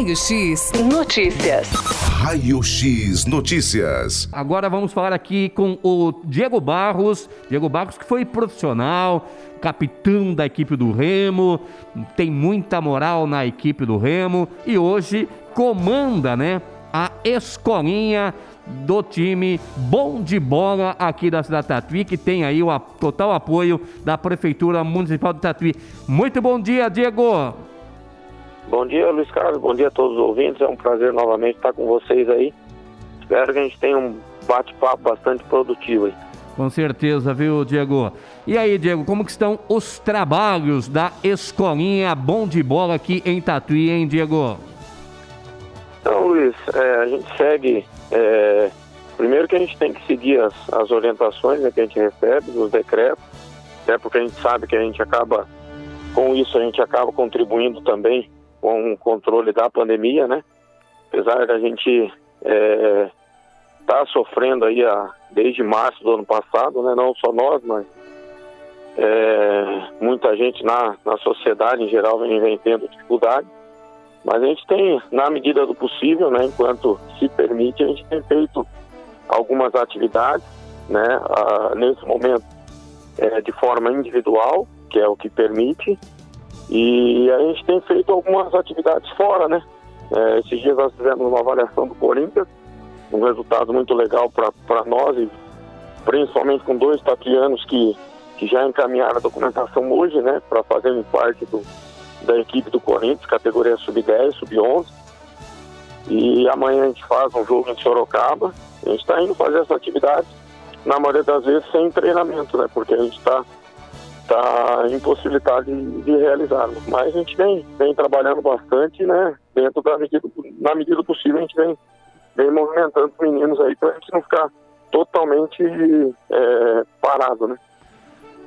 Raio X Notícias. Raio X Notícias. Agora vamos falar aqui com o Diego Barros. Diego Barros que foi profissional, capitão da equipe do Remo, tem muita moral na equipe do Remo e hoje comanda, né, a escolinha do time bom de bola aqui da cidade de Tatuí, que tem aí o total apoio da Prefeitura Municipal de Tatuí. Muito bom dia, Diego! Bom dia, Luiz Carlos. Bom dia a todos os ouvintes. É um prazer novamente estar com vocês aí. Espero que a gente tenha um bate-papo bastante produtivo aí. Com certeza, viu, Diego? E aí, Diego, como que estão os trabalhos da escolinha Bom de Bola aqui em Tatuí, hein, Diego? Então, Luiz, é, a gente segue. É, primeiro que a gente tem que seguir as, as orientações né, que a gente recebe, os decretos, até porque a gente sabe que a gente acaba, com isso, a gente acaba contribuindo também com o controle da pandemia, né? Apesar da gente estar é, tá sofrendo aí a, desde março do ano passado, né? Não só nós, mas é, muita gente na, na sociedade em geral vem, vem tendo dificuldade. Mas a gente tem, na medida do possível, né, enquanto se permite, a gente tem feito algumas atividades, né, a, nesse momento é, de forma individual, que é o que permite, e a gente tem feito algumas atividades fora, né. É, esses dias nós fizemos uma avaliação do Corinthians, um resultado muito legal para nós, e principalmente com dois tatianos que, que já encaminharam a documentação hoje, né, para fazerem parte do, da equipe do Corinthians, categoria sub-10, sub-11. E amanhã a gente faz um jogo em Sorocaba. A gente está indo fazer essa atividade, na maioria das vezes, sem treinamento, né? Porque a gente está tá impossibilitado de, de realizá-lo. Mas a gente vem, vem trabalhando bastante, né? Dentro da medida, na medida possível, a gente vem, vem movimentando os meninos aí para a gente não ficar totalmente é, parado, né?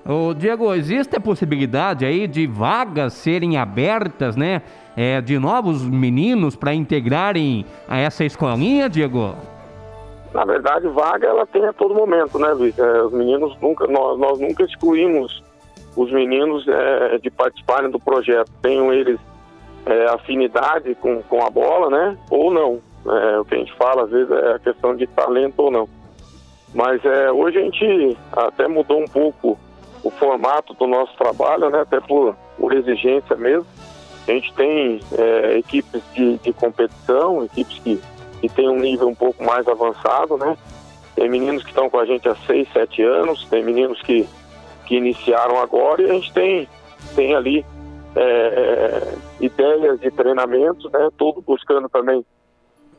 Ô, Diego, existe a possibilidade aí de vagas serem abertas, né? É, de novos meninos para integrarem a essa escolinha, Diego? Na verdade, vaga ela tem a todo momento, né, Luiz? É, os meninos nunca, nós, nós nunca excluímos os meninos é, de participarem do projeto. Tenham eles é, afinidade com, com a bola, né? Ou não. É, o que a gente fala às vezes é a questão de talento ou não. Mas é, hoje a gente até mudou um pouco o formato do nosso trabalho, né, até por, por exigência mesmo. A gente tem é, equipes de, de, competição, equipes que, que têm um nível um pouco mais avançado, né? Tem meninos que estão com a gente há 6, 7 anos, tem meninos que, que iniciaram agora e a gente tem, tem ali é, é ideias de treinamento, né? Tudo buscando também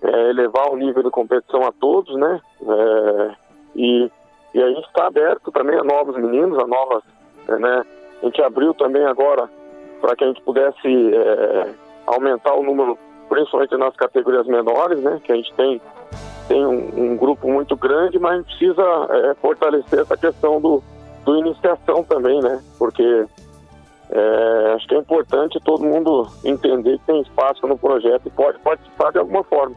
é, elevar o nível de competição a todos, né? É, e e a gente está aberto também a novos meninos, a novas, né? A gente abriu também agora para que a gente pudesse é, aumentar o número, principalmente nas categorias menores, né? Que a gente tem, tem um, um grupo muito grande, mas a gente precisa é, fortalecer essa questão do, do iniciação também, né? Porque é, acho que é importante todo mundo entender que tem espaço no projeto e pode participar de alguma forma.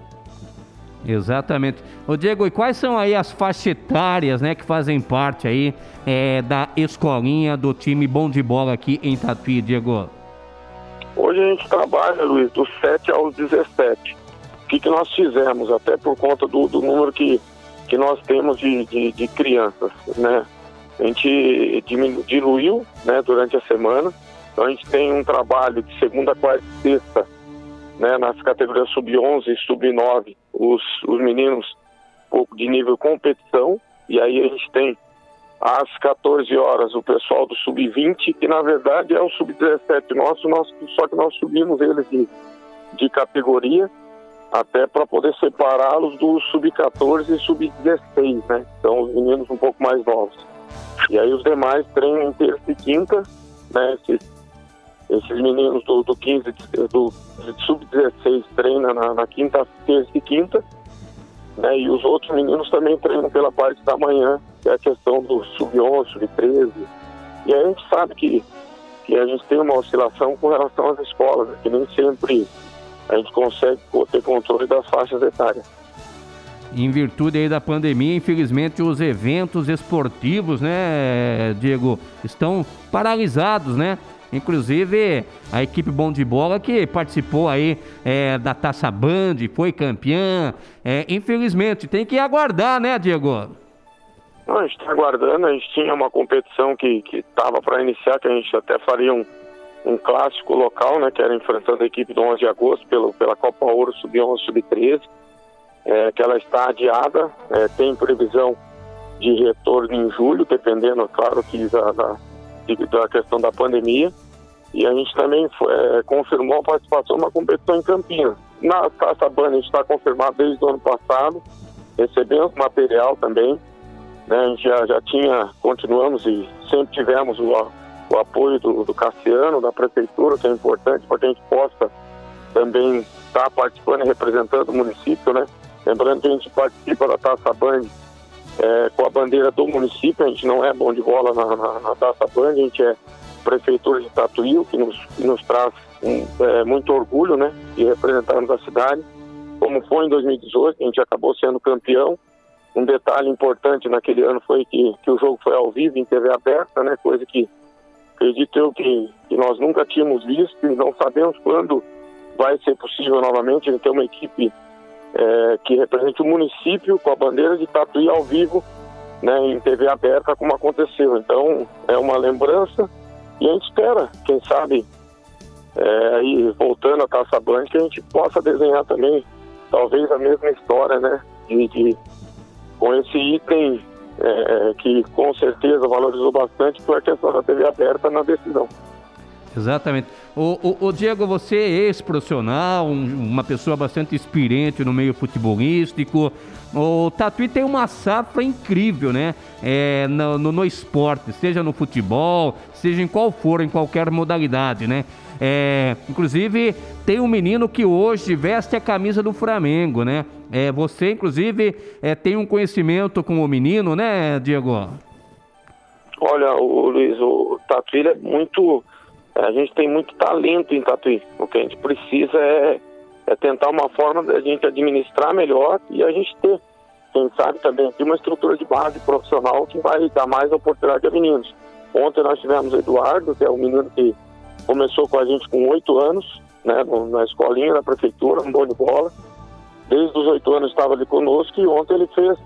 Exatamente. Ô Diego, e quais são aí as faixas etárias, né, que fazem parte aí é, da escolinha do time bom de bola aqui em Tatuí, Diego? Hoje a gente trabalha, Luiz, dos 7 aos 17. O que, que nós fizemos, até por conta do, do número que, que nós temos de, de, de crianças, né? A gente diluiu né, durante a semana. Então a gente tem um trabalho de segunda, quarta e sexta né, nas categorias sub-11 e sub-9, os, os meninos pouco de nível competição, e aí a gente tem às 14 horas o pessoal do sub-20, que na verdade é o sub-17 nosso, nosso, só que nós subimos eles de, de categoria até para poder separá-los do sub-14 e sub-16, né? São os meninos um pouco mais novos. E aí os demais treinam terça e quinta, né? Esses esses meninos do, do 15, do sub-16 treinam na, na, quinta, terça e quinta, né? E os outros meninos também treinam pela parte da manhã, que é a questão do sub-11, sub-13. E aí a gente sabe que, que a gente tem uma oscilação com relação às escolas, né? que nem sempre a gente consegue ter controle das faixas etárias. Em virtude aí da pandemia, infelizmente os eventos esportivos, né, Diego, estão paralisados, né? Inclusive a equipe Bom de Bola que participou aí é, da Taça Band, foi campeã. É, infelizmente, tem que aguardar, né, Diego? Não, a gente está aguardando, a gente tinha uma competição que estava para iniciar, que a gente até faria um, um clássico local, né, que era enfrentando a equipe do 11 de agosto pelo, pela Copa Ouro Sub-11, Sub-13, é, que ela está adiada, é, tem previsão de retorno em julho, dependendo, é claro, que da, da, da questão da pandemia, e a gente também é, confirmou a participação numa competição em Campinas. Na Taça Banda a gente está confirmado desde o ano passado, recebemos material também, né, a gente já, já tinha, continuamos e sempre tivemos o, o apoio do, do Cassiano, da Prefeitura, que é importante para que a gente possa também estar tá participando e representando o município, né? Lembrando que a gente participa da Taça Band é, com a bandeira do município, a gente não é bom de bola na, na, na Taça Band, a gente é Prefeitura de Tatuí, que nos, que nos traz um, é, muito orgulho, né? De representarmos a cidade, como foi em 2018, a gente acabou sendo campeão, um detalhe importante naquele ano foi que, que o jogo foi ao vivo, em TV aberta, né? Coisa que acredito eu que, que nós nunca tínhamos visto e não sabemos quando vai ser possível novamente ter uma equipe é, que represente o município com a bandeira de Tatuí ao vivo, né, em TV aberta, como aconteceu. Então, é uma lembrança e a gente espera, quem sabe, é, aí voltando a Taça Blanca, que a gente possa desenhar também, talvez a mesma história, né, de, de com esse item é, que com certeza valorizou bastante foi a questão da TV aberta na decisão. Exatamente. O, o, o, Diego, você é ex-profissional, um, uma pessoa bastante experiente no meio futebolístico. O Tatuí tem uma safra incrível, né? É, no, no, no, esporte, seja no futebol, seja em qual for, em qualquer modalidade, né? É, inclusive, tem um menino que hoje veste a camisa do Flamengo, né? É, você, inclusive, é, tem um conhecimento com o menino, né, Diego? Olha, o Luiz, o Tatuí é muito. A gente tem muito talento em Tatuí. O que a gente precisa é, é tentar uma forma da gente administrar melhor e a gente ter, quem sabe também, uma estrutura de base profissional que vai dar mais oportunidade a meninos. Ontem nós tivemos o Eduardo, que é um menino que começou com a gente com oito anos, né, na escolinha da prefeitura, um bom de bola. Desde os oito anos estava ali conosco e ontem ele fez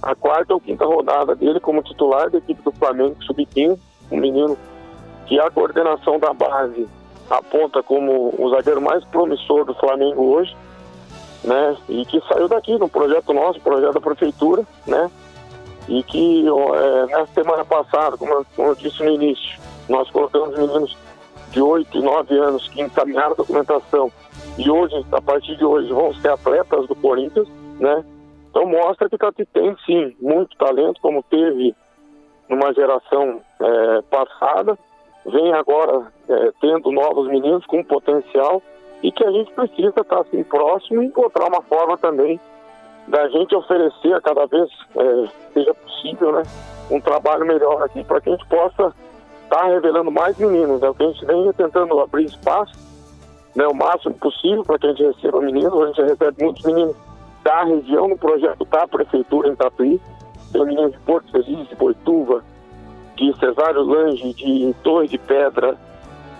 a quarta ou quinta rodada dele como titular da equipe do Flamengo Sub-15, um menino que a coordenação da base aponta como o zagueiro mais promissor do Flamengo hoje, né? E que saiu daqui no projeto nosso, projeto da prefeitura, né? E que é, na semana passada, como eu, como eu disse no início, nós colocamos meninos de 8 e 9 anos que encaminharam a documentação e hoje, a partir de hoje, vão ser atletas do Corinthians, né? Então mostra que Tati tem sim muito talento, como teve numa geração é, passada, vem agora é, tendo novos meninos com potencial e que a gente precisa estar assim próximo e encontrar uma forma também da gente oferecer a cada vez é, seja possível, né, um trabalho melhor aqui para que a gente possa está revelando mais meninos. É o que a gente vem tentando abrir espaço né, o máximo possível para que a gente receba meninos. A gente recebe muitos meninos da região no projeto da Prefeitura em Tatuí. Tem meninos de Porto Feliz, de Boituva, de Cesário Lange, de Torre de Pedra,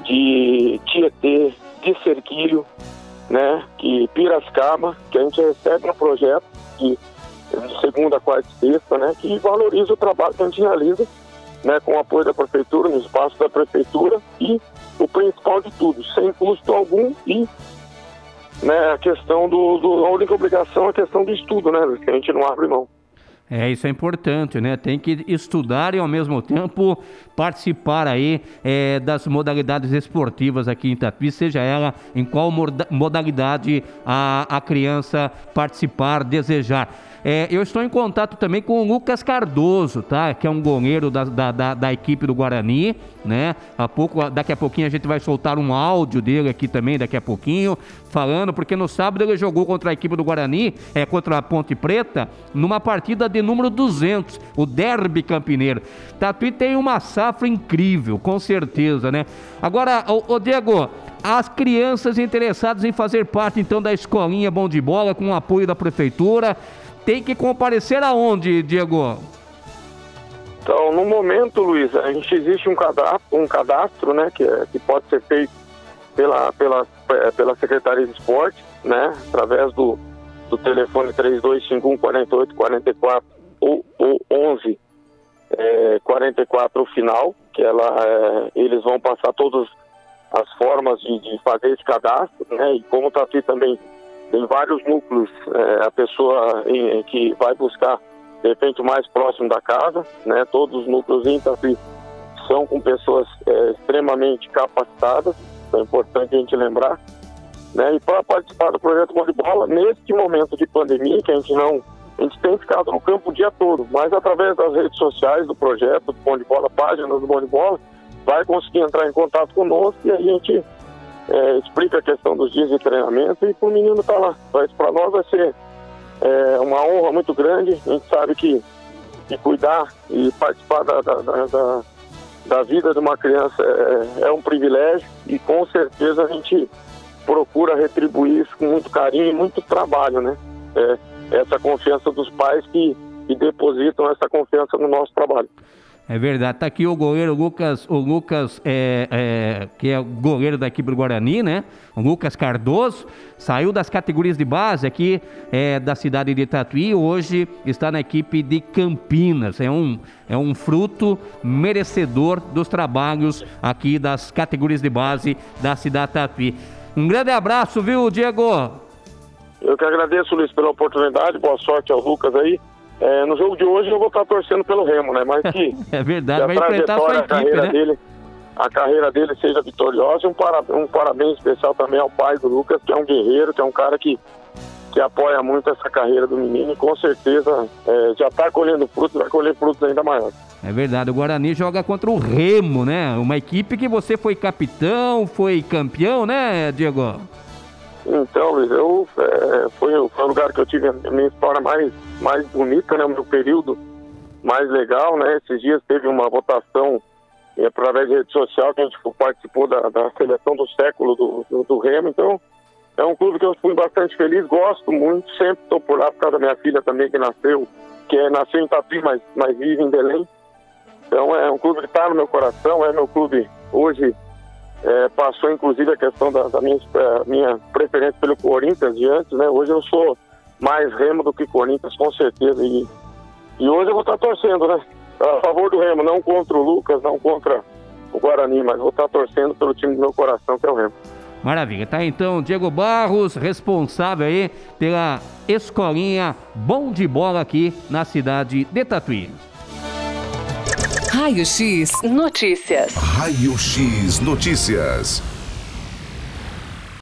de Tietê, de Cerquilho, né, que Piracicaba, que a gente recebe no projeto de, de segunda, quarta e sexta, né, que valoriza o trabalho que a gente realiza né, com o apoio da prefeitura, no espaço da prefeitura e o principal de tudo, sem custo algum e né, a questão do, do a única obrigação é a questão do estudo, né, que a gente não abre mão. É, isso é importante, né? Tem que estudar e ao mesmo tempo participar aí é, das modalidades esportivas aqui em Tatuí, seja ela em qual modalidade a, a criança participar, desejar. É, eu estou em contato também com o Lucas Cardoso, tá? Que é um goleiro da, da, da, da, equipe do Guarani, né? A pouco, daqui a pouquinho a gente vai soltar um áudio dele aqui também, daqui a pouquinho, falando, porque no sábado ele jogou contra a equipe do Guarani, é, contra a Ponte Preta, numa partida de número 200, o Derby Campineiro. Tatuí tem uma safra incrível, com certeza, né? Agora, o, Diego, as crianças interessadas em fazer parte então da escolinha Bom de Bola com o apoio da prefeitura, tem que comparecer aonde, Diego? Então, no momento, Luiz, a gente existe um cadastro, um cadastro né, que, é, que pode ser feito pela, pela, é, pela Secretaria de Esporte, né, através do, do telefone 3251 4844 ou, ou 11 é, 44 final, que ela, é, eles vão passar todas as formas de, de, fazer esse cadastro, né, e como está aqui também tem vários núcleos, é, a pessoa em, que vai buscar de repente mais próximo da casa, né? Todos os núcleos em Itapi são com pessoas é, extremamente capacitadas, é importante a gente lembrar, né? E para participar do projeto Mão de Bola, neste momento de pandemia, que a gente não, a gente tem ficado no campo o dia todo, mas através das redes sociais do projeto do Bom de Bola, páginas do Bom de Bola, vai conseguir entrar em contato conosco e a gente é, explica a questão dos dias de treinamento e o menino tá lá. Mas para nós vai ser é uma honra muito grande. A gente sabe que, que cuidar e participar da, da, da, da vida de uma criança é, é, um privilégio e com certeza a gente procura retribuir isso com muito carinho e muito trabalho, né? É, essa confiança dos pais que, que depositam essa confiança no nosso trabalho. É verdade. Tá aqui o goleiro Lucas, o Lucas, é, é, que é goleiro da equipe do Guarani, né? O Lucas Cardoso, saiu das categorias de base aqui é, da cidade de Tatuí, hoje está na equipe de Campinas. É um, é um fruto merecedor dos trabalhos aqui das categorias de base da cidade de Tatuí. Um grande abraço, viu, Diego? Eu que agradeço, Luiz, pela oportunidade. Boa sorte ao Lucas aí. É, no jogo de hoje eu vou estar torcendo pelo Remo, né? Mas que, é verdade, que vai enfrentar a sua equipe, a carreira né? dele, a carreira dele seja vitoriosa. Um, para, um parabéns especial também ao pai do Lucas, que é um guerreiro, que é um cara que, que apoia muito essa carreira do menino e com certeza é, já está colhendo frutos, vai colher frutos ainda maiores. É verdade, o Guarani joga contra o Remo, né? Uma equipe que você foi capitão, foi campeão, né, Diego? Então, Luiz, eu, é, foi, foi o lugar que eu tive a minha história mais, mais bonita, né? O meu período mais legal, né? Esses dias teve uma votação e através de rede social que a gente participou da, da seleção do século do, do, do, Remo. Então, é um clube que eu fui bastante feliz, gosto muito, sempre estou por lá por causa da minha filha também que nasceu, que é, nasceu em Tatuí, mas, mas vive em Belém. Então, é um clube que está no meu coração, é meu clube hoje é, passou inclusive a questão da, da minha, é, minha preferência pelo Corinthians de antes, né? Hoje eu sou mais Remo do que Corinthians, com certeza. E, e hoje eu vou estar torcendo, né? A favor do Remo, não contra o Lucas, não contra o Guarani, mas vou estar torcendo pelo time do meu coração, que é o Remo. Maravilha, tá então Diego Barros, responsável aí pela escolinha Bom de Bola aqui na cidade de Tatuí. Raio X Notícias. Raio X Notícias.